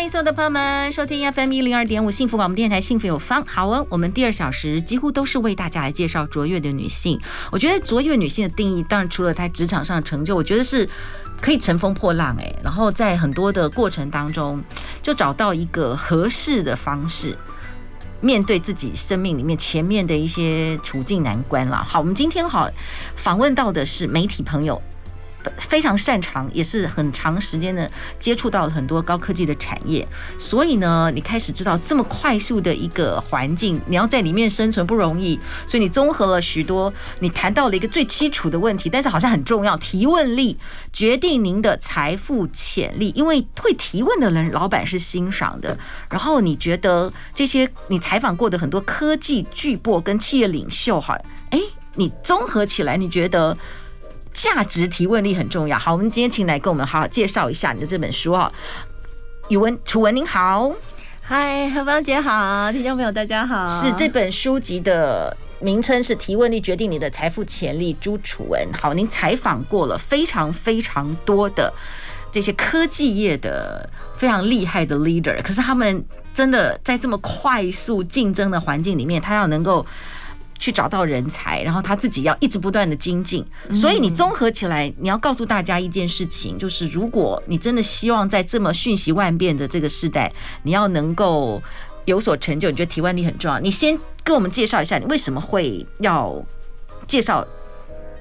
欢迎所有的朋友们收听 FM 一零二点五幸福广播电台，幸福有方。好哦，我们第二小时几乎都是为大家来介绍卓越的女性。我觉得卓越女性的定义，当然除了她职场上的成就，我觉得是可以乘风破浪哎，然后在很多的过程当中，就找到一个合适的方式，面对自己生命里面前面的一些处境难关了。好，我们今天好访问到的是媒体朋友。非常擅长，也是很长时间的接触到很多高科技的产业，所以呢，你开始知道这么快速的一个环境，你要在里面生存不容易，所以你综合了许多，你谈到了一个最基础的问题，但是好像很重要，提问力决定您的财富潜力，因为会提问的人，老板是欣赏的。然后你觉得这些你采访过的很多科技巨擘跟企业领袖，哈，哎，你综合起来，你觉得？价值提问力很重要。好，我们今天请来跟我们好好介绍一下你的这本书啊。语文楚文您好，嗨，何芳姐好，听众朋友大家好。是这本书籍的名称是《提问力决定你的财富潜力》，朱楚文。好，您采访过了非常非常多的这些科技业的非常厉害的 leader，可是他们真的在这么快速竞争的环境里面，他要能够。去找到人才，然后他自己要一直不断的精进，所以你综合起来，你要告诉大家一件事情，就是如果你真的希望在这么瞬息万变的这个时代，你要能够有所成就，你觉得提问力很重要。你先跟我们介绍一下，你为什么会要介绍？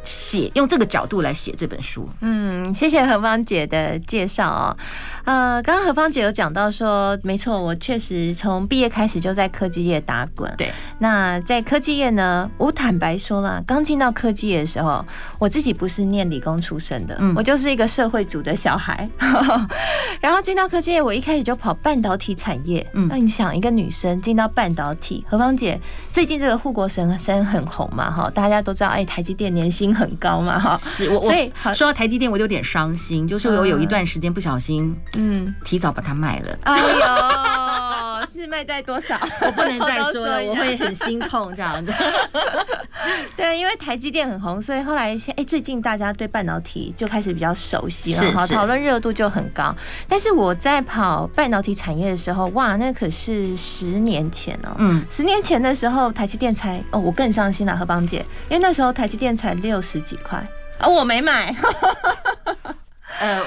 写用这个角度来写这本书。嗯，谢谢何芳姐的介绍哦。呃，刚刚何芳姐有讲到说，没错，我确实从毕业开始就在科技业打滚。对，那在科技业呢，我坦白说啦，刚进到科技业的时候，我自己不是念理工出身的，嗯，我就是一个社会组的小孩。然后进到科技业，我一开始就跑半导体产业。嗯，那你想，一个女生进到半导体，何芳姐最近这个护国神山很红嘛？哈，大家都知道，哎，台积电年薪。很高嘛，哈，是我，所以说到台积电，我有点伤心，就是我有一段时间不小心，嗯，提早把它卖了。哎呦，是卖在多少？我不能再说了，我会很心痛这样子。对，因为台积电很红，所以后来先哎，最近大家对半导体就开始比较熟悉了，哈，讨论热度就很高。但是我在跑半导体产业的时候，哇，那可是十年前哦，嗯，十年前的时候，台积电才哦，我更伤心了，何芳姐，因为那时候台积电才六十几块啊，我没买。呃。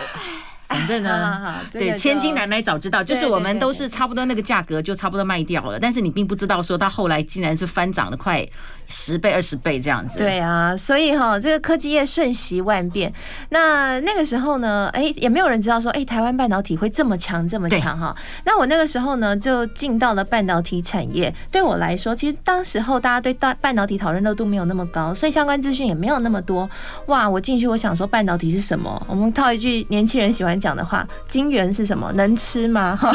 反正呢，对，千金难买早知道，就是我们都是差不多那个价格就差不多卖掉了，但是你并不知道说到后来竟然是翻涨了快十倍二十倍这样子。对啊，所以哈，这个科技业瞬息万变。那那个时候呢，哎，也没有人知道说，哎，台湾半导体会这么强这么强哈。那我那个时候呢，就进到了半导体产业。对我来说，其实当时候大家对大半导体讨论热度没有那么高，所以相关资讯也没有那么多。哇，我进去我想说半导体是什么？我们套一句年轻人喜欢讲的话，金元是什么？能吃吗？哈，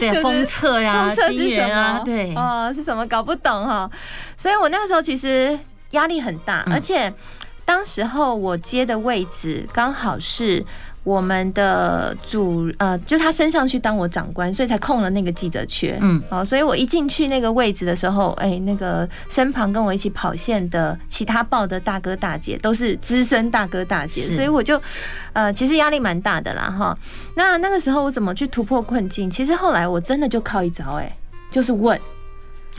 对，封测呀，封测是什么？对，哦，是什么？搞不懂哈。所以我那个时候其实压力很大，而且当时候我接的位置刚好是。我们的主呃，就他升上去当我长官，所以才空了那个记者缺。嗯，好，所以我一进去那个位置的时候，哎，那个身旁跟我一起跑线的其他报的大哥大姐都是资深大哥大姐，所以我就呃，其实压力蛮大的啦哈。那那个时候我怎么去突破困境？其实后来我真的就靠一招，哎，就是问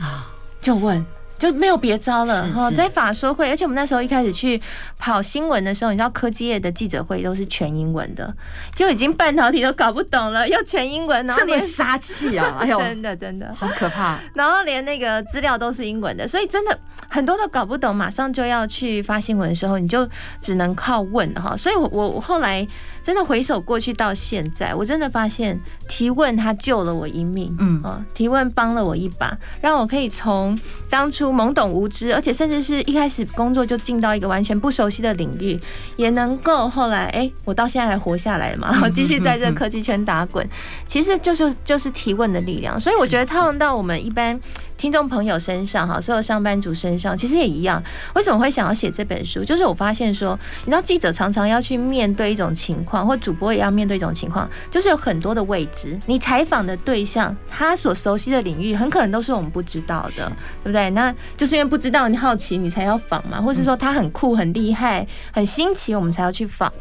啊，就问。就没有别招了哈，在法说会，而且我们那时候一开始去跑新闻的时候，你知道科技业的记者会都是全英文的，就已经半导体都搞不懂了，要全英文，然后这么杀气啊！哎呦，真的真的好可怕。然后连那个资料都是英文的，所以真的很多都搞不懂，马上就要去发新闻的时候，你就只能靠问哈。所以我，我我后来真的回首过去到现在，我真的发现提问它救了我一命，嗯啊，提问帮了我一把，让我可以从当初懵懂无知，而且甚至是一开始工作就进到一个完全不熟悉的领域，也能够后来哎、欸，我到现在还活下来了嘛，我继续在这科技圈打滚，其实就是就是提问的力量。所以我觉得套用到我们一般听众朋友身上哈，所有上班族身上，其实也一样。为什么会想要写这本书？就是我发现说，你知道记者常常要去面对一种情况，或主播也要面对一种情况，就是有很多的未知。你采访的对象，他所熟悉的领域，很可能都是我们不知道的，对不对？那就是因为不知道，你好奇，你才要访嘛，或是说他很酷、很厉害、很新奇，我们才要去访。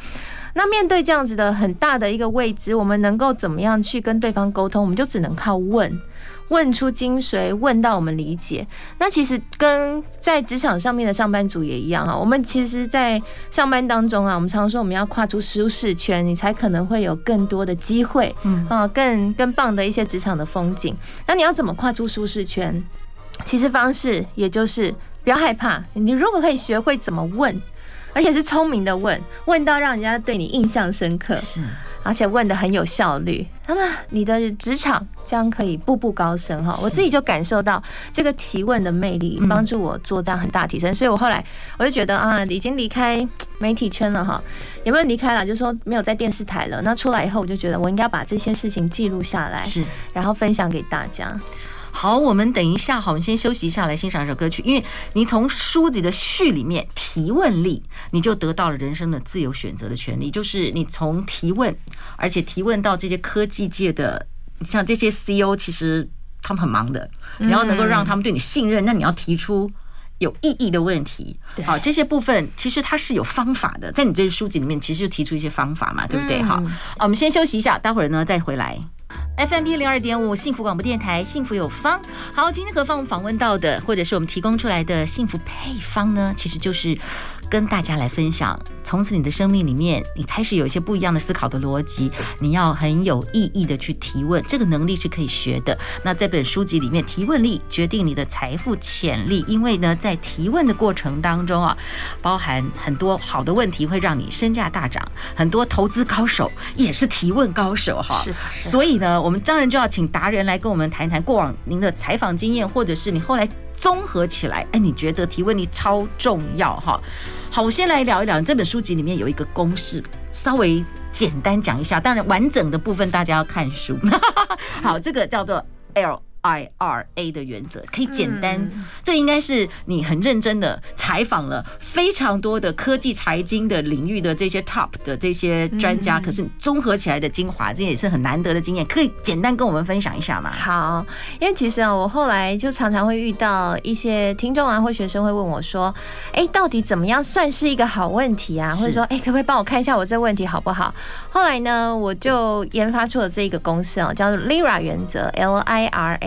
那面对这样子的很大的一个未知，我们能够怎么样去跟对方沟通？我们就只能靠问。问出精髓，问到我们理解。那其实跟在职场上面的上班族也一样啊。我们其实，在上班当中啊，我们常说我们要跨出舒适圈，你才可能会有更多的机会，嗯啊，更更棒的一些职场的风景。那你要怎么跨出舒适圈？其实方式也就是不要害怕。你如果可以学会怎么问，而且是聪明的问，问到让人家对你印象深刻。是。而且问的很有效率，那么你的职场将可以步步高升哈！我自己就感受到这个提问的魅力，帮助我做这样很大提升。所以我后来我就觉得啊，已经离开媒体圈了哈，有没有离开了？就是说没有在电视台了。那出来以后，我就觉得我应该把这些事情记录下来，是，然后分享给大家。好，我们等一下，好，我们先休息一下，来欣赏一首歌曲。因为你从书籍的序里面提问力，你就得到了人生的自由选择的权利。就是你从提问，而且提问到这些科技界的，像这些 CEO，其实他们很忙的，你要能够让他们对你信任，那你要提出有意义的问题。好，这些部分其实它是有方法的，在你这个书籍里面，其实就提出一些方法嘛，对不对？好，我们先休息一下，待会儿呢再回来。FM B 零二点五幸福广播电台，幸福有方。好，今天何方我们访问到的，或者是我们提供出来的幸福配方呢？其实就是。跟大家来分享，从此你的生命里面，你开始有一些不一样的思考的逻辑。你要很有意义的去提问，这个能力是可以学的。那这本书籍里面，提问力决定你的财富潜力。因为呢，在提问的过程当中啊，包含很多好的问题会让你身价大涨。很多投资高手也是提问高手哈。是。所以呢，我们当然就要请达人来跟我们谈一谈过往您的采访经验，或者是你后来。综合起来，哎，你觉得提问力超重要哈？好，我先来聊一聊这本书籍里面有一个公式，稍微简单讲一下。当然，完整的部分大家要看书。好，这个叫做 L。IRA 的原则可以简单，这应该是你很认真的采访了非常多的科技财经的领域的这些 top 的这些专家，可是综合起来的精华，这也是很难得的经验。可以简单跟我们分享一下吗？好，因为其实啊，我后来就常常会遇到一些听众啊或学生会问我说，哎，到底怎么样算是一个好问题啊？或者说，哎，可不可以帮我看一下我这问题好不好？后来呢，我就研发出了这一个公式啊，叫做 LIRA 原则，L I R A。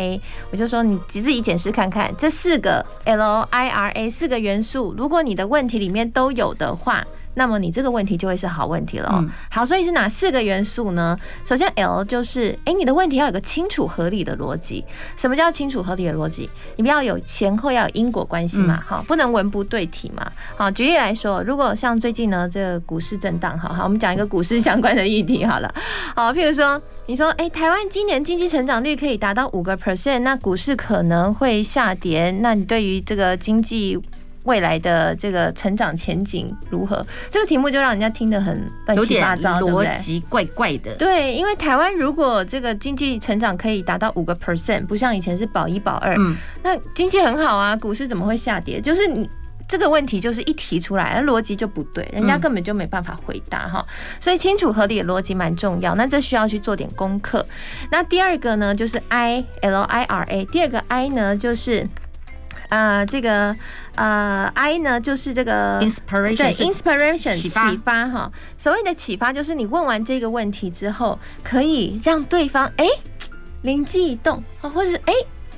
我就说，你自己检视看看，这四个 L I R A 四个元素，如果你的问题里面都有的话。那么你这个问题就会是好问题了。嗯。好，所以是哪四个元素呢？首先 L 就是，哎，你的问题要有个清楚合理的逻辑。什么叫清楚合理的逻辑？你不要有前后要有因果关系嘛，好，不能文不对题嘛。好，举例来说，如果像最近呢，这个股市震荡，好好，我们讲一个股市相关的议题好了。好，譬如说，你说，哎，台湾今年经济成长率可以达到五个 percent，那股市可能会下跌。那你对于这个经济？未来的这个成长前景如何？这个题目就让人家听得很乱七八糟？逻辑怪怪的。对，因为台湾如果这个经济成长可以达到五个 percent，不像以前是保一保二，嗯，那经济很好啊，股市怎么会下跌？就是你这个问题就是一提出来，逻辑就不对，人家根本就没办法回答哈。所以清楚合理的逻辑蛮重要，那这需要去做点功课。那第二个呢，就是 I L I R A，第二个 I 呢就是。呃，这个呃，I 呢，就是这个 inspiration，对，inspiration 启发哈。所谓的启发，就是你问完这个问题之后，可以让对方哎灵机一动啊，或者是哎，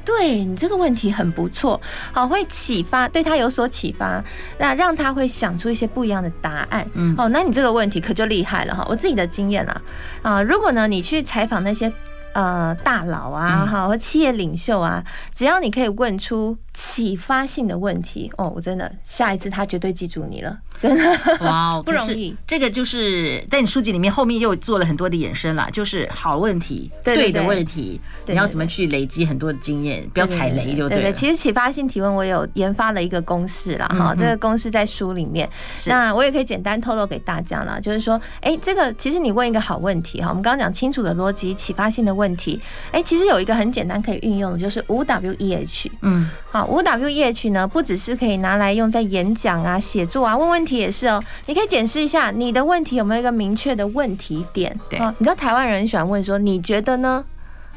对你这个问题很不错，好，会启发对他有所启发，那让他会想出一些不一样的答案。嗯，哦，那你这个问题可就厉害了哈。我自己的经验啊，啊，如果呢你去采访那些。呃，大佬啊，哈，和企业领袖啊，只要你可以问出启发性的问题哦，我真的下一次他绝对记住你了，真的。哇，wow, 不容易。这个就是在你书籍里面后面又做了很多的衍生啦，就是好问题，对的问题，你要怎么去累积很多的经验，不要踩雷就对其实启发性提问我有研发了一个公式啦，哈，这个公式在书里面，那我也可以简单透露给大家啦，就是说，哎，这个其实你问一个好问题哈，我们刚刚讲清楚的逻辑，启发性的问题，哎，其实有一个很简单可以运用的，就是五 W E H，嗯，好。五 W E H 呢，不只是可以拿来用在演讲啊、写作啊、问问题也是哦。你可以检视一下你的问题有没有一个明确的问题点。对，你知道台湾人喜欢问说：“你觉得呢？”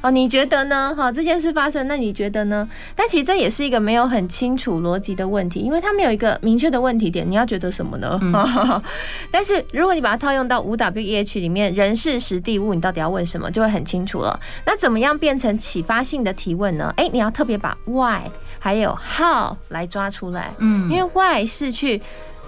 哦，你觉得呢？哈，这件事发生，那你觉得呢？但其实这也是一个没有很清楚逻辑的问题，因为他没有一个明确的问题点。你要觉得什么呢？嗯、但是如果你把它套用到五 W E H 里面，人事实地物，你到底要问什么，就会很清楚了。那怎么样变成启发性的提问呢？哎、欸，你要特别把 Why 还有 How 来抓出来。嗯，因为 Why 是去。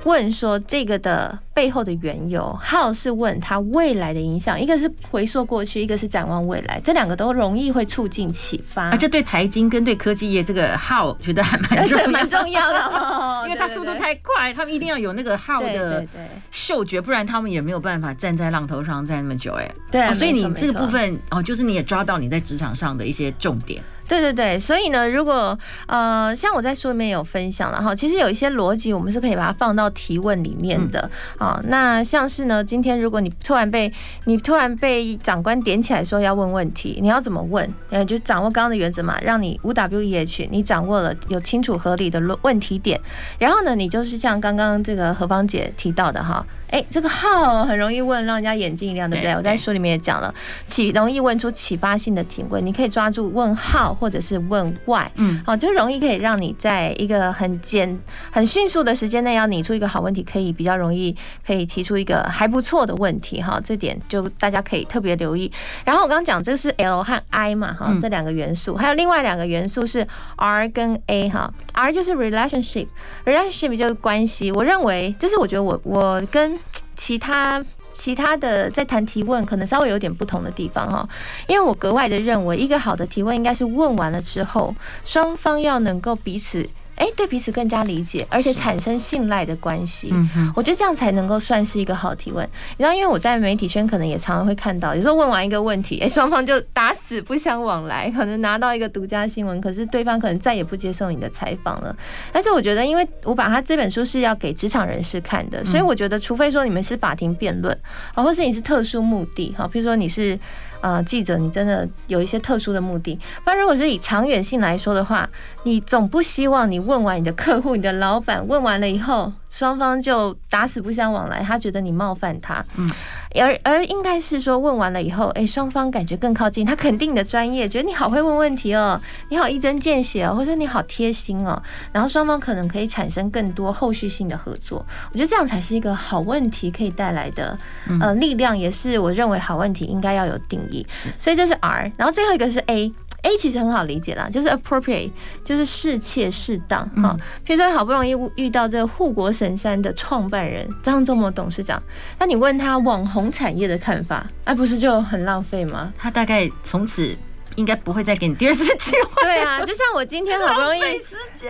问说这个的背后的缘由，How 是问他未来的影响，一个是回溯过去，一个是展望未来，这两个都容易会促进启发。啊，这对财经跟对科技业这个 How 觉得还蛮重要，蛮重要的哦，因为它速度太快，他们一定要有那个 How 的嗅觉，不然他们也没有办法站在浪头上站那么久。哎，对，所以你这个部分哦，就是你也抓到你在职场上的一些重点。对对对，所以呢，如果呃，像我在书里面有分享了哈，其实有一些逻辑，我们是可以把它放到提问里面的啊。那像是呢，今天如果你突然被你突然被长官点起来说要问问题，你要怎么问？呃，就掌握刚刚的原则嘛，让你五 W E H，你掌握了有清楚合理的论问题点，然后呢，你就是像刚刚这个何芳姐提到的哈。哎，这个 how 很容易问，让人家眼睛一亮，对不对？我在书里面也讲了，启容易问出启发性的提问，你可以抓住问 how 或者是问 why，嗯，好，就容易可以让你在一个很简、很迅速的时间内要拟出一个好问题，可以比较容易可以提出一个还不错的问题，哈，这点就大家可以特别留意。然后我刚刚讲这是 L 和 I 嘛，哈，这两个元素，还有另外两个元素是 R 跟 A，哈，R 就是 relationship，relationship 就是关系。我认为，就是我觉得我我跟其他其他的在谈提问，可能稍微有点不同的地方哈，因为我格外的认为，一个好的提问应该是问完了之后，双方要能够彼此。哎，对彼此更加理解，而且产生信赖的关系。我觉得这样才能够算是一个好提问。你知道，因为我在媒体圈可能也常常会看到，有时候问完一个问题，哎，双方就打死不相往来，可能拿到一个独家新闻，可是对方可能再也不接受你的采访了。但是我觉得，因为我把他这本书是要给职场人士看的，所以我觉得，除非说你们是法庭辩论，啊，或是你是特殊目的，哈，譬如说你是。呃，记者，你真的有一些特殊的目的。那，如果是以长远性来说的话，你总不希望你问完你的客户、你的老板，问完了以后。双方就打死不相往来，他觉得你冒犯他，嗯，而而应该是说问完了以后，哎，双方感觉更靠近，他肯定你的专业，觉得你好会问问题哦，你好一针见血哦，或者你好贴心哦，然后双方可能可以产生更多后续性的合作，我觉得这样才是一个好问题可以带来的呃力量，也是我认为好问题应该要有定义，所以这是 R，然后最后一个是 A。A 其实很好理解啦，就是 appropriate，就是适切适当哈。比如说好不容易遇到这个护国神山的创办人张忠谋董事长，那你问他网红产业的看法，哎，不是就很浪费吗？他大概从此。应该不会再给你第二次机会。对啊，就像我今天好不容易，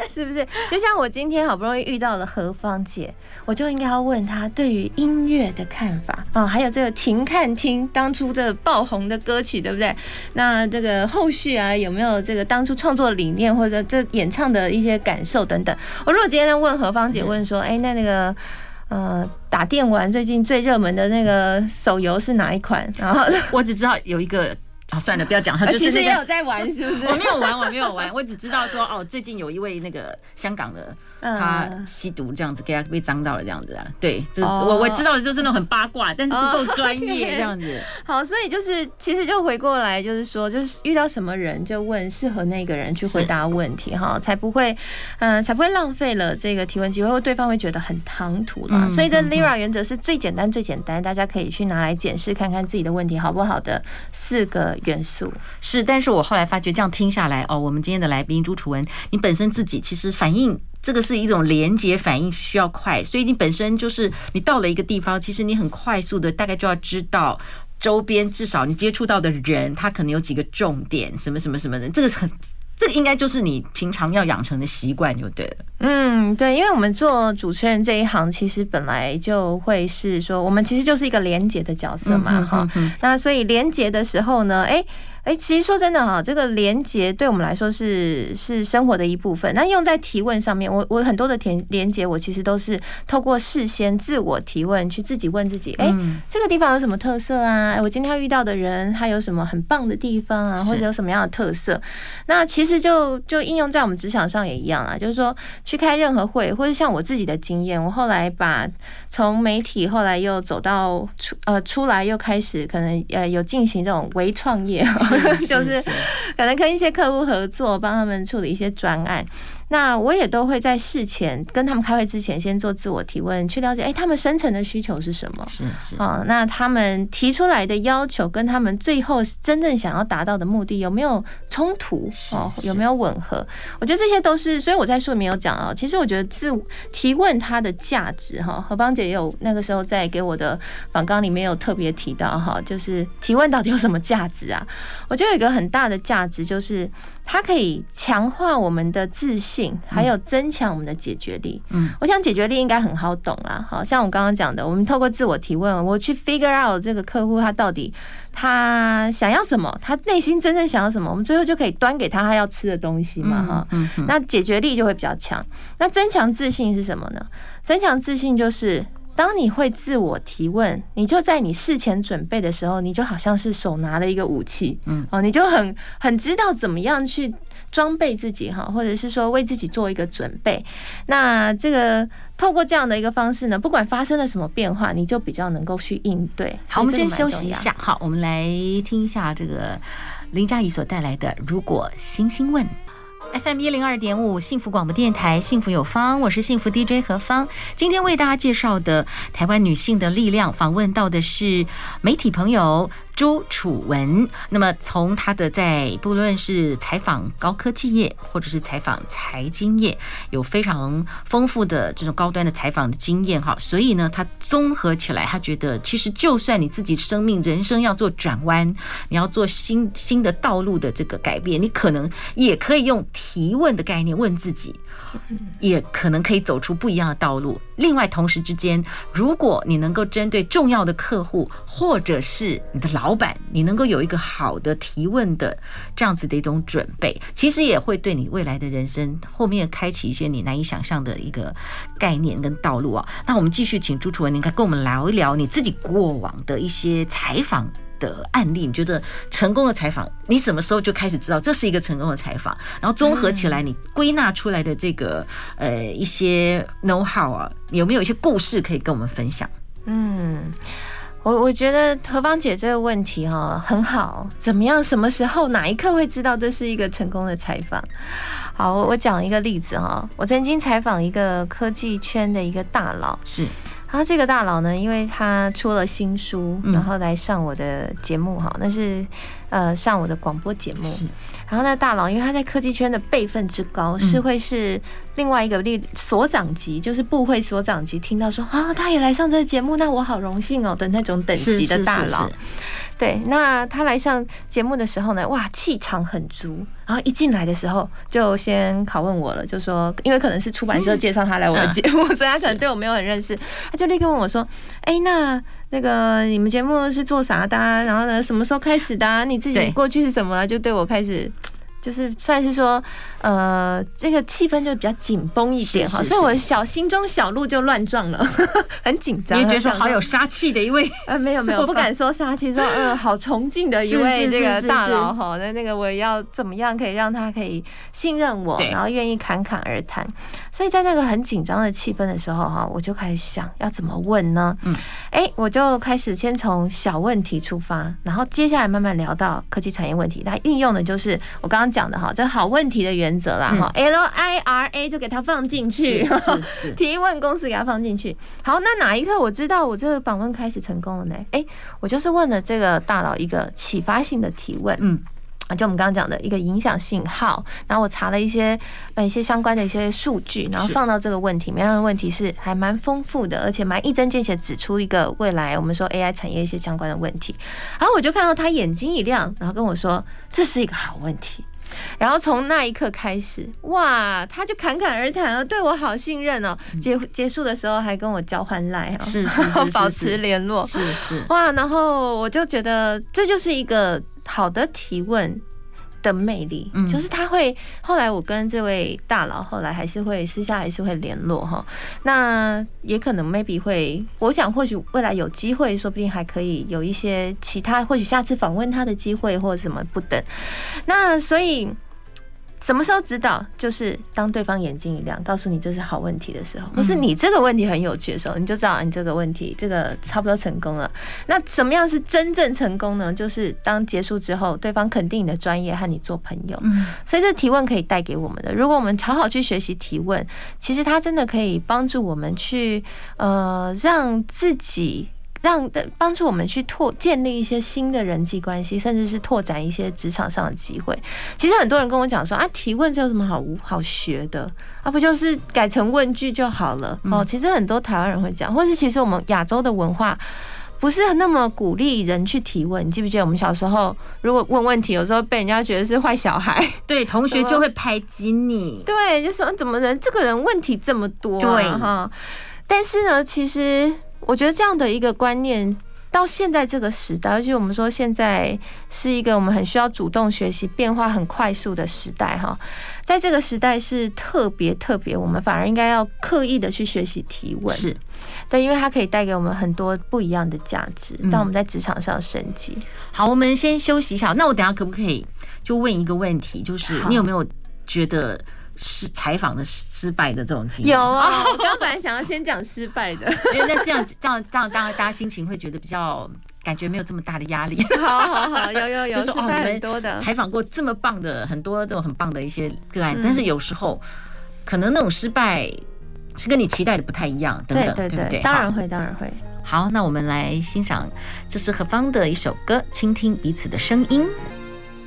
是不是？就像我今天好不容易遇到了何芳姐，我就应该要问她对于音乐的看法啊，还有这个停看听当初这爆红的歌曲，对不对？那这个后续啊，有没有这个当初创作理念或者这演唱的一些感受等等？我如果今天问何芳姐，问说，哎，那那个呃，打电玩最近最热门的那个手游是哪一款？然后 我只知道有一个。啊，算了，不要讲。他就是其实也有在玩，是不是？我没有玩，我没有玩，我只知道说，哦，最近有一位那个香港的。他吸毒这样子，给他被脏到了这样子啊？对，这我我知道的就是那种很八卦，但是不够专业这样子。好，所以就是其实就回过来就是说，就是遇到什么人就问适合那个人去回答问题哈，才不会嗯才不会浪费了这个提问机会，或对方会觉得很唐突啦。所以这 Lira 原则是最简单最简单，大家可以去拿来检视看看自己的问题好不好的四个元素。是，但是我后来发觉这样听下来哦，我们今天的来宾朱楚文，你本身自己其实反应。这个是一种连接反应，需要快，所以你本身就是你到了一个地方，其实你很快速的大概就要知道周边至少你接触到的人，他可能有几个重点，什么什么什么的，这个是很这个应该就是你平常要养成的习惯就对了。嗯，对，因为我们做主持人这一行，其实本来就会是说，我们其实就是一个连接的角色嘛，哈、嗯。那所以连接的时候呢，哎。哎，其实说真的哈，这个连接对我们来说是是生活的一部分。那用在提问上面，我我很多的连连接，我其实都是透过事先自我提问，去自己问自己，哎，这个地方有什么特色啊？哎，我今天遇到的人，他有什么很棒的地方啊？或者有什么样的特色？那其实就就应用在我们职场上也一样啊，就是说去开任何会，或者像我自己的经验，我后来把从媒体后来又走到出呃出来，又开始可能呃有进行这种微创业。就是可能跟一些客户合作，帮他们处理一些专案。那我也都会在事前跟他们开会之前，先做自我提问，去了解，哎，他们深层的需求是什么？是是啊，那他们提出来的要求跟他们最后真正想要达到的目的有没有冲突？哦，有没有吻合？我觉得这些都是，所以我在书里面有讲啊。其实我觉得自提问它的价值，哈，何邦姐也有那个时候在给我的访纲里面有特别提到哈，就是提问到底有什么价值啊？我觉得有一个很大的价值就是。它可以强化我们的自信，还有增强我们的解决力。嗯，我想解决力应该很好懂啦。好像我刚刚讲的，我们透过自我提问，我去 figure out 这个客户他到底他想要什么，他内心真正想要什么，我们最后就可以端给他他要吃的东西嘛。哈，嗯，那解决力就会比较强。那增强自信是什么呢？增强自信就是。当你会自我提问，你就在你事前准备的时候，你就好像是手拿了一个武器，嗯，哦，你就很很知道怎么样去装备自己哈，或者是说为自己做一个准备。那这个透过这样的一个方式呢，不管发生了什么变化，你就比较能够去应对。好，我们先休息一下。好，我们来听一下这个林佳怡所带来的《如果星星问》。FM 一零二点五，幸福广播电台，幸福有方，我是幸福 DJ 何芳。今天为大家介绍的台湾女性的力量，访问到的是媒体朋友。朱楚文，那么从他的在不论是采访高科技业，或者是采访财经业，有非常丰富的这种高端的采访的经验哈，所以呢，他综合起来，他觉得其实就算你自己生命人生要做转弯，你要做新新的道路的这个改变，你可能也可以用提问的概念问自己。也可能可以走出不一样的道路。另外，同时之间，如果你能够针对重要的客户，或者是你的老老板，你能够有一个好的提问的这样子的一种准备，其实也会对你未来的人生后面开启一些你难以想象的一个概念跟道路啊。那我们继续请朱楚文，您跟我们聊一聊你自己过往的一些采访。的案例，你觉得成功的采访，你什么时候就开始知道这是一个成功的采访？然后综合起来，你归纳出来的这个呃一些 know how 啊，有没有一些故事可以跟我们分享？嗯，我我觉得何芳姐这个问题哈很好，怎么样？什么时候哪一刻会知道这是一个成功的采访？好，我我讲一个例子哈，我曾经采访一个科技圈的一个大佬是。然后这个大佬呢，因为他出了新书，然后来上我的节目哈，那是呃上我的广播节目。然后那大佬，因为他在科技圈的辈分之高，是会是另外一个力所长级，就是部会所长级，听到说啊，他也来上这个节目，那我好荣幸哦的那种等级的大佬。对，那他来上节目的时候呢，哇，气场很足。然后一进来的时候，就先拷问我了，就说，因为可能是出版社介绍他来我的节目，所以他可能对我没有很认识，他就立刻问我说：“哎，那那个你们节目是做啥的？然后呢，什么时候开始的？你自己过去是什么？”就对我开始。就是算是说，呃，这个气氛就比较紧绷一点哈，所以我小心中小鹿就乱撞了，很紧张。你觉得说好有杀气的一位？呃，没有没有，不敢说杀气，说嗯，好崇敬的一位这个大佬哈。那那个我要怎么样可以让他可以信任我，然后愿意侃侃而谈。所以在那个很紧张的气氛的时候哈，我就开始想要怎么问呢？嗯，哎，我就开始先从小问题出发，然后接下来慢慢聊到科技产业问题。那运用的就是我刚刚讲的哈，这好问题的原则啦哈，L I R A 就给它放进去，提问公式给它放进去。好，那哪一刻我知道我这个访问开始成功了呢？哎，我就是问了这个大佬一个启发性的提问，嗯。啊，就我们刚刚讲的一个影响信号，然后我查了一些呃一些相关的一些数据，然后放到这个问题，每样的问题是还蛮丰富的，而且蛮一针见血指出一个未来我们说 AI 产业一些相关的问题。然后我就看到他眼睛一亮，然后跟我说，这是一个好问题。然后从那一刻开始，哇，他就侃侃而谈了，对我好信任哦。结结束的时候还跟我交换赖哦，是 是是，保持联络，是是哇。然后我就觉得这就是一个好的提问。的魅力，嗯，就是他会后来我跟这位大佬后来还是会私下还是会联络哈，那也可能 maybe 会，我想或许未来有机会，说不定还可以有一些其他，或许下次访问他的机会或者什么不等，那所以。什么时候知道？就是当对方眼睛一亮，告诉你这是好问题的时候，或是你这个问题很有趣的时候，你就知道你这个问题这个差不多成功了。那什么样是真正成功呢？就是当结束之后，对方肯定你的专业，和你做朋友。所以这提问可以带给我们的，如果我们好好去学习提问，其实它真的可以帮助我们去呃让自己。让的帮助我们去拓建立一些新的人际关系，甚至是拓展一些职场上的机会。其实很多人跟我讲说啊，提问这有什么好好学的啊？不就是改成问句就好了哦？其实很多台湾人会讲，或是其实我们亚洲的文化不是那么鼓励人去提问。你记不记得我们小时候如果问问题，有时候被人家觉得是坏小孩，对，同学就会排挤你，对，就说怎么人这个人问题这么多，对哈。但是呢，其实。我觉得这样的一个观念，到现在这个时代，而且我们说现在是一个我们很需要主动学习、变化很快速的时代哈，在这个时代是特别特别，我们反而应该要刻意的去学习提问，是对，因为它可以带给我们很多不一样的价值，让我们在职场上升级。好，我们先休息一下，那我等下可不可以就问一个问题，就是你有没有觉得？是采访的失败的这种经验有啊，我刚刚本来想要先讲失败的，因为那这样这样这样，大家大家心情会觉得比较感觉没有这么大的压力。好好好，有有有，就是哦，你们采访过这么棒的很多这种很棒的一些个案，但是有时候可能那种失败是跟你期待的不太一样，等等，对不对？当然会，当然会。好，那我们来欣赏这是何方的一首歌，倾听彼此的声音。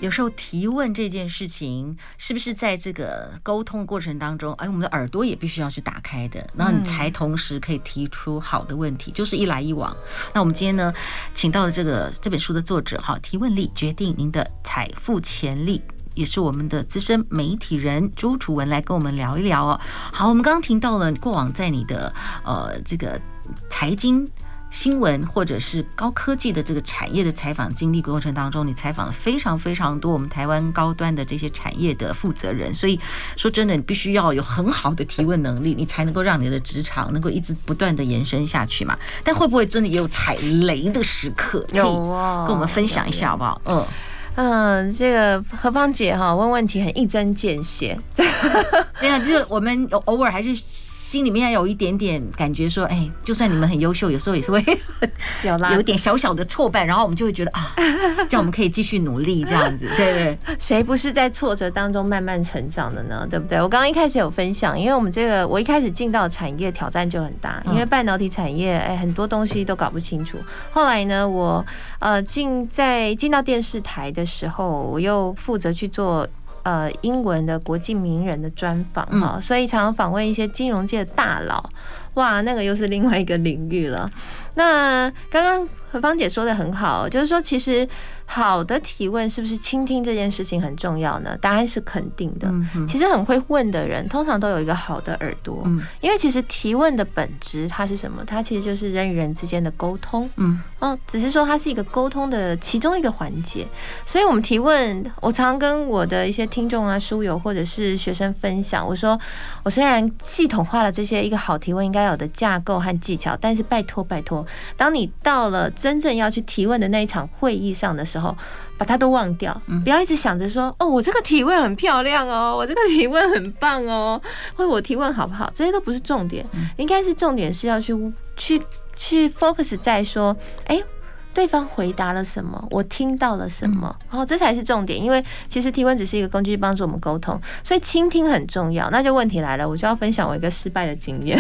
有时候提问这件事情，是不是在这个沟通过程当中，哎，我们的耳朵也必须要去打开的，然后你才同时可以提出好的问题，就是一来一往。那我们今天呢，请到的这个这本书的作者哈，提问力决定您的财富潜力，也是我们的资深媒体人朱楚文来跟我们聊一聊哦。好，我们刚刚听到了过往在你的呃这个财经。新闻或者是高科技的这个产业的采访经历过程当中，你采访了非常非常多我们台湾高端的这些产业的负责人，所以说真的，你必须要有很好的提问能力，你才能够让你的职场能够一直不断的延伸下去嘛。但会不会真的也有踩雷的时刻？有哦，跟我们分享一下好不好？嗯嗯，这个何芳姐哈问问题很一针见血，这样就是我们偶尔还是。心里面要有一点点感觉，说，哎，就算你们很优秀，有时候也是会 有有点小小的挫败，然后我们就会觉得啊，这样我们可以继续努力，这样子，对对。谁不是在挫折当中慢慢成长的呢？对不对？我刚刚一开始有分享，因为我们这个我一开始进到产业挑战就很大，因为半导体产业，哎，很多东西都搞不清楚。后来呢，我呃进在进到电视台的时候，我又负责去做。呃，英文的国际名人的专访哈，所以常常访问一些金融界的大佬，哇，那个又是另外一个领域了。那刚刚何芳姐说的很好，就是说其实。好的提问是不是倾听这件事情很重要呢？答案是肯定的。其实很会问的人，通常都有一个好的耳朵。因为其实提问的本质它是什么？它其实就是人与人之间的沟通。嗯，哦，只是说它是一个沟通的其中一个环节。所以我们提问，我常跟我的一些听众啊、书友或者是学生分享，我说，我虽然系统化了这些一个好提问应该有的架构和技巧，但是拜托拜托，当你到了真正要去提问的那一场会议上的时候。后把它都忘掉，不要一直想着说哦，我这个提问很漂亮哦，我这个提问很棒哦，或者我提问好不好？这些都不是重点，应该是重点是要去去去 focus 在说，哎，对方回答了什么，我听到了什么，然后这才是重点。因为其实提问只是一个工具，帮助我们沟通，所以倾听很重要。那就问题来了，我就要分享我一个失败的经验。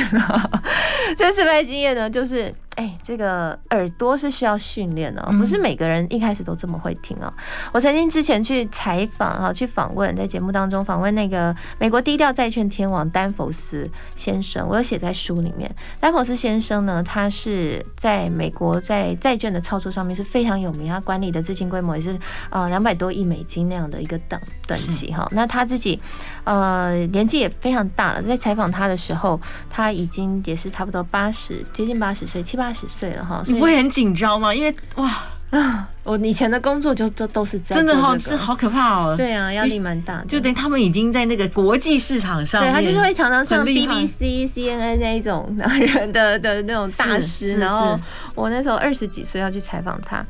这失败经验呢，就是。哎，这个耳朵是需要训练的，不是每个人一开始都这么会听哦。我曾经之前去采访哈，去访问，在节目当中访问那个美国低调债券天王丹佛斯先生，我有写在书里面。丹佛斯先生呢，他是在美国在债券的操作上面是非常有名，他管理的资金规模也是呃两百多亿美金那样的一个等等级哈。那他自己呃年纪也非常大了，在采访他的时候，他已经也是差不多八十，接近八十岁，七八十岁了哈。你不会很紧张吗？因为哇啊，我以前的工作就都都是这样，真的好，这好可怕哦。对啊，压力蛮大的，就等于他们已经在那个国际市场上，对他就是会常常上 BBC、CNN 那一种人的 的那种大师。然后我那时候二十几岁要去采访他，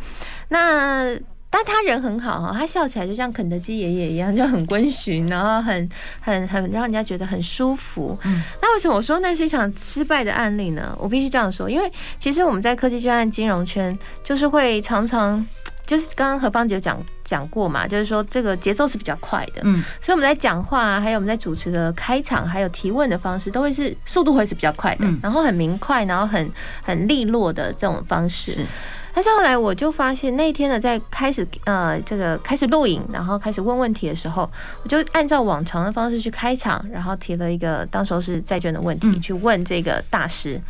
那。但他人很好哈，他笑起来就像肯德基爷爷一样，就很温驯，然后很很很让人家觉得很舒服。嗯，那为什么我说那是一场失败的案例呢？我必须这样说，因为其实我们在科技圈和金融圈，就是会常常就是刚刚何芳姐讲讲过嘛，就是说这个节奏是比较快的，嗯，所以我们在讲话，还有我们在主持的开场，还有提问的方式，都会是速度会是比较快的，然后很明快，然后很很利落的这种方式。但是后来我就发现，那一天呢，在开始呃这个开始录影，然后开始问问题的时候，我就按照往常的方式去开场，然后提了一个当时候是债券的问题去问这个大师。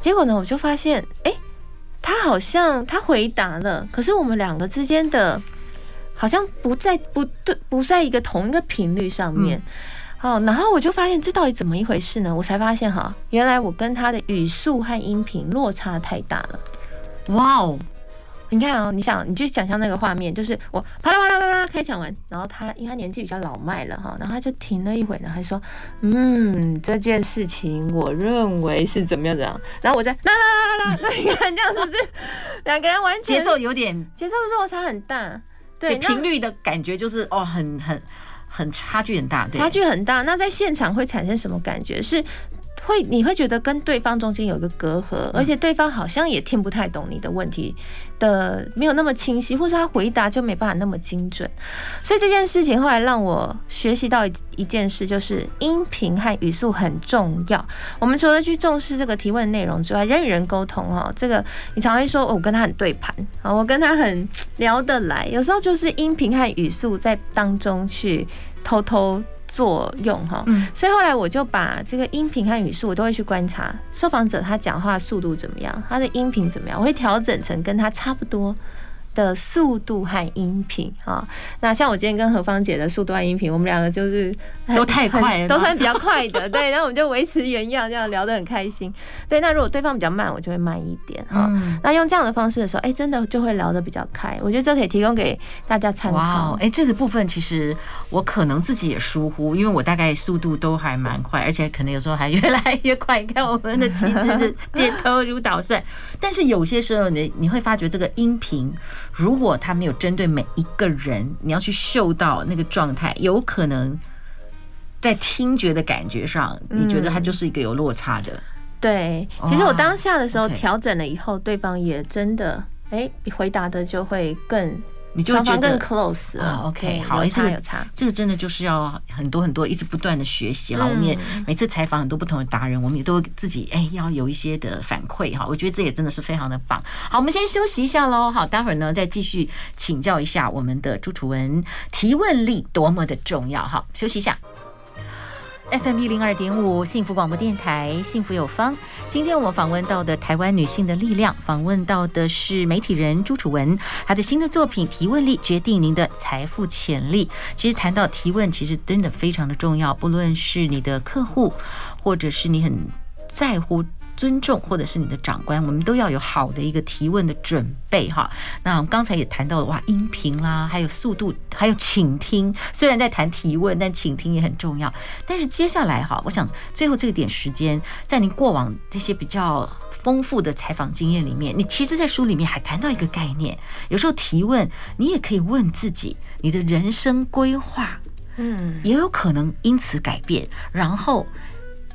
结果呢，我就发现，哎，他好像他回答了，可是我们两个之间的好像不在不对，不在一个同一个频率上面。哦，然后我就发现这到底怎么一回事呢？我才发现哈，原来我跟他的语速和音频落差太大了。哇哦！你看啊，你想，你就想象那个画面，就是我啪啦啪啦啪啦开场完，然后他因为他年纪比较老迈了哈，然后他就停了一会，然后他说：“嗯，这件事情我认为是怎么样怎样。”然后我在啦啦啦啦，那你看这样是不是两个人完全节奏有点节奏落差很大？对，频率的感觉就是哦，很很很差距很大，差距很大。那在现场会产生什么感觉？是？会，你会觉得跟对方中间有个隔阂，而且对方好像也听不太懂你的问题的，没有那么清晰，或是他回答就没办法那么精准。所以这件事情后来让我学习到一件事，就是音频和语速很重要。我们除了去重视这个提问内容之外，人与人沟通哈，这个你常会说，我跟他很对盘啊，我跟他很聊得来，有时候就是音频和语速在当中去偷偷。作用哈，所以后来我就把这个音频和语速，我都会去观察受访者他讲话速度怎么样，他的音频怎么样，我会调整成跟他差不多的速度和音频啊，那像我今天跟何芳姐的速度和音频，我们两个就是都太快了，都算比较快的，对，然后我们就维持原样，这样聊得很开心。对，那如果对方比较慢，我就会慢一点哈。那用这样的方式的时候，哎，真的就会聊得比较开。我觉得这可以提供给大家参考。哎，这个部分其实我可能自己也疏忽，因为我大概速度都还蛮快，而且可能有时候还越来越快。你看我们的旗帜是点头如捣蒜，但是有些时候你你会发觉这个音频。如果他没有针对每一个人，你要去嗅到那个状态，有可能在听觉的感觉上，你觉得他就是一个有落差的。对，其实我当下的时候调整了以后，对方也真的哎，回答的就会更。你就觉得更 close 啊，OK，好，有差有差，这个真的就是要很多很多一直不断的学习了。我们也每次采访很多不同的达人，我们也都自己哎要有一些的反馈哈。我觉得这也真的是非常的棒。好，我们先休息一下喽。好，待会儿呢再继续请教一下我们的朱楚文，提问力多么的重要。哈，休息一下。FM 一零二点五幸福广播电台，幸福有方。今天我们访问到的台湾女性的力量，访问到的是媒体人朱楚文，她的新的作品《提问力决定您的财富潜力》。其实谈到提问，其实真的非常的重要，不论是你的客户，或者是你很在乎。尊重，或者是你的长官，我们都要有好的一个提问的准备哈。那我们刚才也谈到了哇，音频啦，还有速度，还有倾听。虽然在谈提问，但倾听也很重要。但是接下来哈，我想最后这个点时间，在您过往这些比较丰富的采访经验里面，你其实，在书里面还谈到一个概念，有时候提问，你也可以问自己，你的人生规划，嗯，也有可能因此改变。然后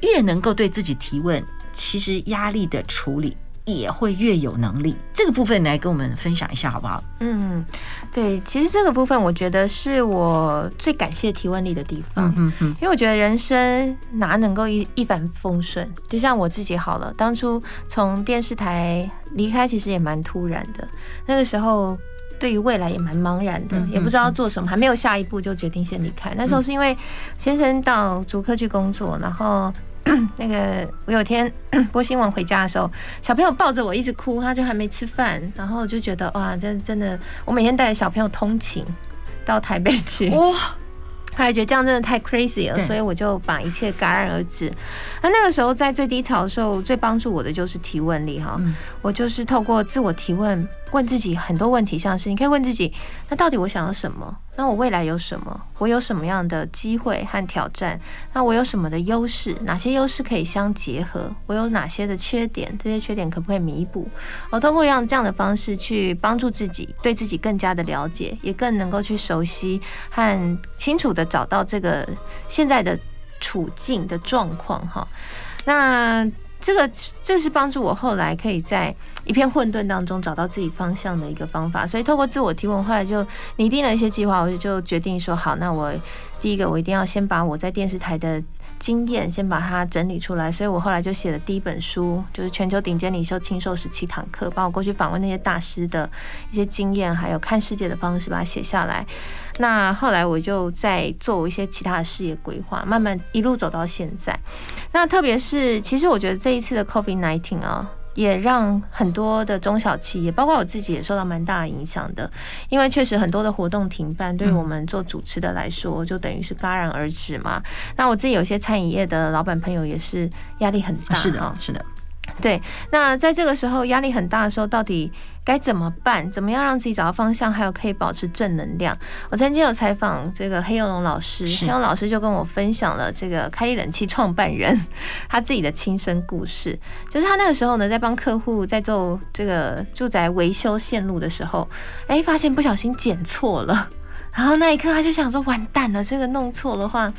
越能够对自己提问。其实压力的处理也会越有能力。这个部分来跟我们分享一下好不好？嗯，对，其实这个部分我觉得是我最感谢提问力的地方。嗯嗯，因为我觉得人生哪能够一一帆风顺？就像我自己好了，当初从电视台离开，其实也蛮突然的。那个时候对于未来也蛮茫然的，也不知道做什么，还没有下一步就决定先离开。那时候是因为先生到竹科去工作，然后。那个，我有天 播新闻回家的时候，小朋友抱着我一直哭，他就还没吃饭，然后我就觉得哇，真真的，我每天带着小朋友通勤到台北去，哇，后来觉得这样真的太 crazy 了，所以我就把一切戛然而止。那那个时候在最低潮的时候，最帮助我的就是提问力哈，我就是透过自我提问。问自己很多问题，像是你可以问自己：那到底我想要什么？那我未来有什么？我有什么样的机会和挑战？那我有什么的优势？哪些优势可以相结合？我有哪些的缺点？这些缺点可不可以弥补？我通过用这样的方式去帮助自己，对自己更加的了解，也更能够去熟悉和清楚的找到这个现在的处境的状况。哈，那。这个这是帮助我后来可以在一片混沌当中找到自己方向的一个方法。所以透过自我提问，后来就拟定了一些计划，我就决定说好，那我第一个我一定要先把我在电视台的经验先把它整理出来。所以我后来就写了第一本书，就是《全球顶尖领袖轻瘦十七堂课》，帮我过去访问那些大师的一些经验，还有看世界的方式，把它写下来。那后来我就在做一些其他的事业规划，慢慢一路走到现在。那特别是，其实我觉得这一次的 COVID-19 啊，也让很多的中小企业，包括我自己，也受到蛮大的影响的。因为确实很多的活动停办，对于我们做主持的来说，就等于是戛然而止嘛。那我自己有些餐饮业的老板朋友也是压力很大。是的，是的。对，那在这个时候压力很大的时候，到底该怎么办？怎么样让自己找到方向，还有可以保持正能量？我曾经有采访这个黑幼龙老师，黑幼龙老师就跟我分享了这个开利冷气创办人 他自己的亲身故事，就是他那个时候呢，在帮客户在做这个住宅维修线路的时候，哎，发现不小心剪错了，然后那一刻他就想说，完蛋了，这个弄错的话。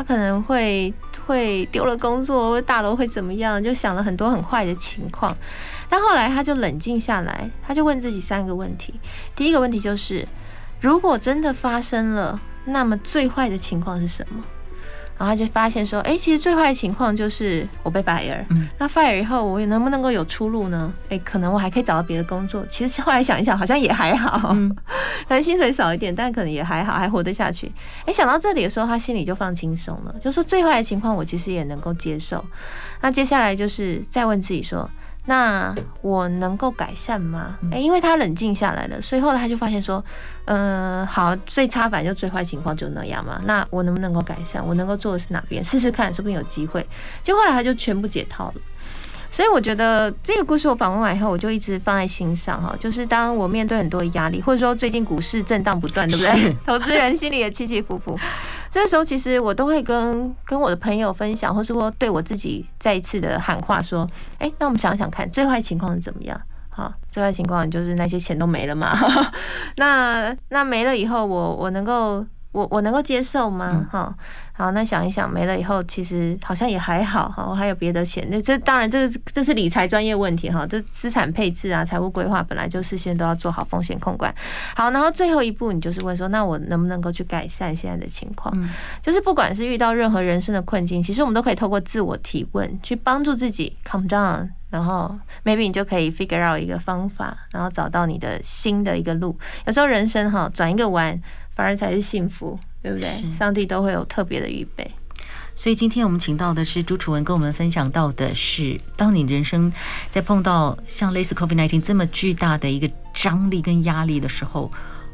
他可能会会丢了工作，或大楼会怎么样？就想了很多很坏的情况。但后来他就冷静下来，他就问自己三个问题。第一个问题就是，如果真的发生了，那么最坏的情况是什么？然后他就发现说，哎，其实最坏的情况就是我被 fire。嗯，那 fire 以后，我能不能够有出路呢？哎，可能我还可以找到别的工作。其实后来想一想，好像也还好，嗯，可能薪水少一点，但可能也还好，还活得下去。哎，想到这里的时候，他心里就放轻松了，就说最坏的情况我其实也能够接受。那接下来就是再问自己说。那我能够改善吗？诶，因为他冷静下来了，所以后来他就发现说，嗯，好，最差反正就最坏情况就那样嘛。那我能不能够改善？我能够做的是哪边？试试看，说不定有机会。结果后来他就全部解套了。所以我觉得这个故事我访问完以后，我就一直放在心上哈。就是当我面对很多的压力，或者说最近股市震荡不断，对不对？投资人心里也起起伏伏。这个时候，其实我都会跟跟我的朋友分享，或是说对我自己再一次的喊话，说：哎，那我们想想看，最坏情况是怎么样？好，最坏情况就是那些钱都没了嘛。那那没了以后，我我能够。我我能够接受吗？哈、嗯，好，那想一想，没了以后，其实好像也还好哈。我还有别的钱，那这当然这个这是理财专业问题哈。这资产配置啊，财务规划本来就事先都要做好风险控管。好，然后最后一步，你就是问说，那我能不能够去改善现在的情况？嗯，就是不管是遇到任何人生的困境，其实我们都可以透过自我提问去帮助自己 calm down，然后 maybe 你就可以 figure out 一个方法，然后找到你的新的一个路。有时候人生哈转一个弯。反而才是幸福，对不对？上帝都会有特别的预备。所以今天我们请到的是朱楚文，跟我们分享到的是，当你人生在碰到像类似 COVID-19 这么巨大的一个张力跟压力的时候，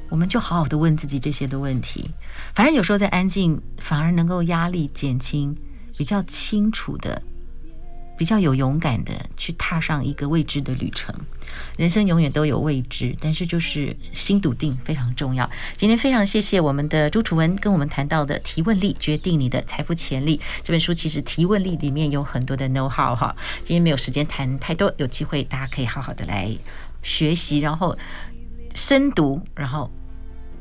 我们就好好的问自己这些的问题。反正有时候在安静，反而能够压力减轻，比较清楚的。比较有勇敢的去踏上一个未知的旅程，人生永远都有未知，但是就是心笃定非常重要。今天非常谢谢我们的朱楚文跟我们谈到的提问力决定你的财富潜力这本书，其实提问力里面有很多的 know how 哈。今天没有时间谈太多，有机会大家可以好好的来学习，然后深读，然后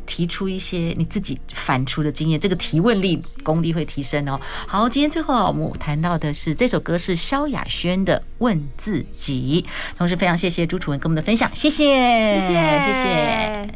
提出一些你自己反刍的经验，这个提问力功力会提升哦。好，今天最后啊，我们谈到的是这首歌是萧亚轩的《问自己》，同时非常谢谢朱楚文跟我们的分享，谢谢，谢谢，谢谢。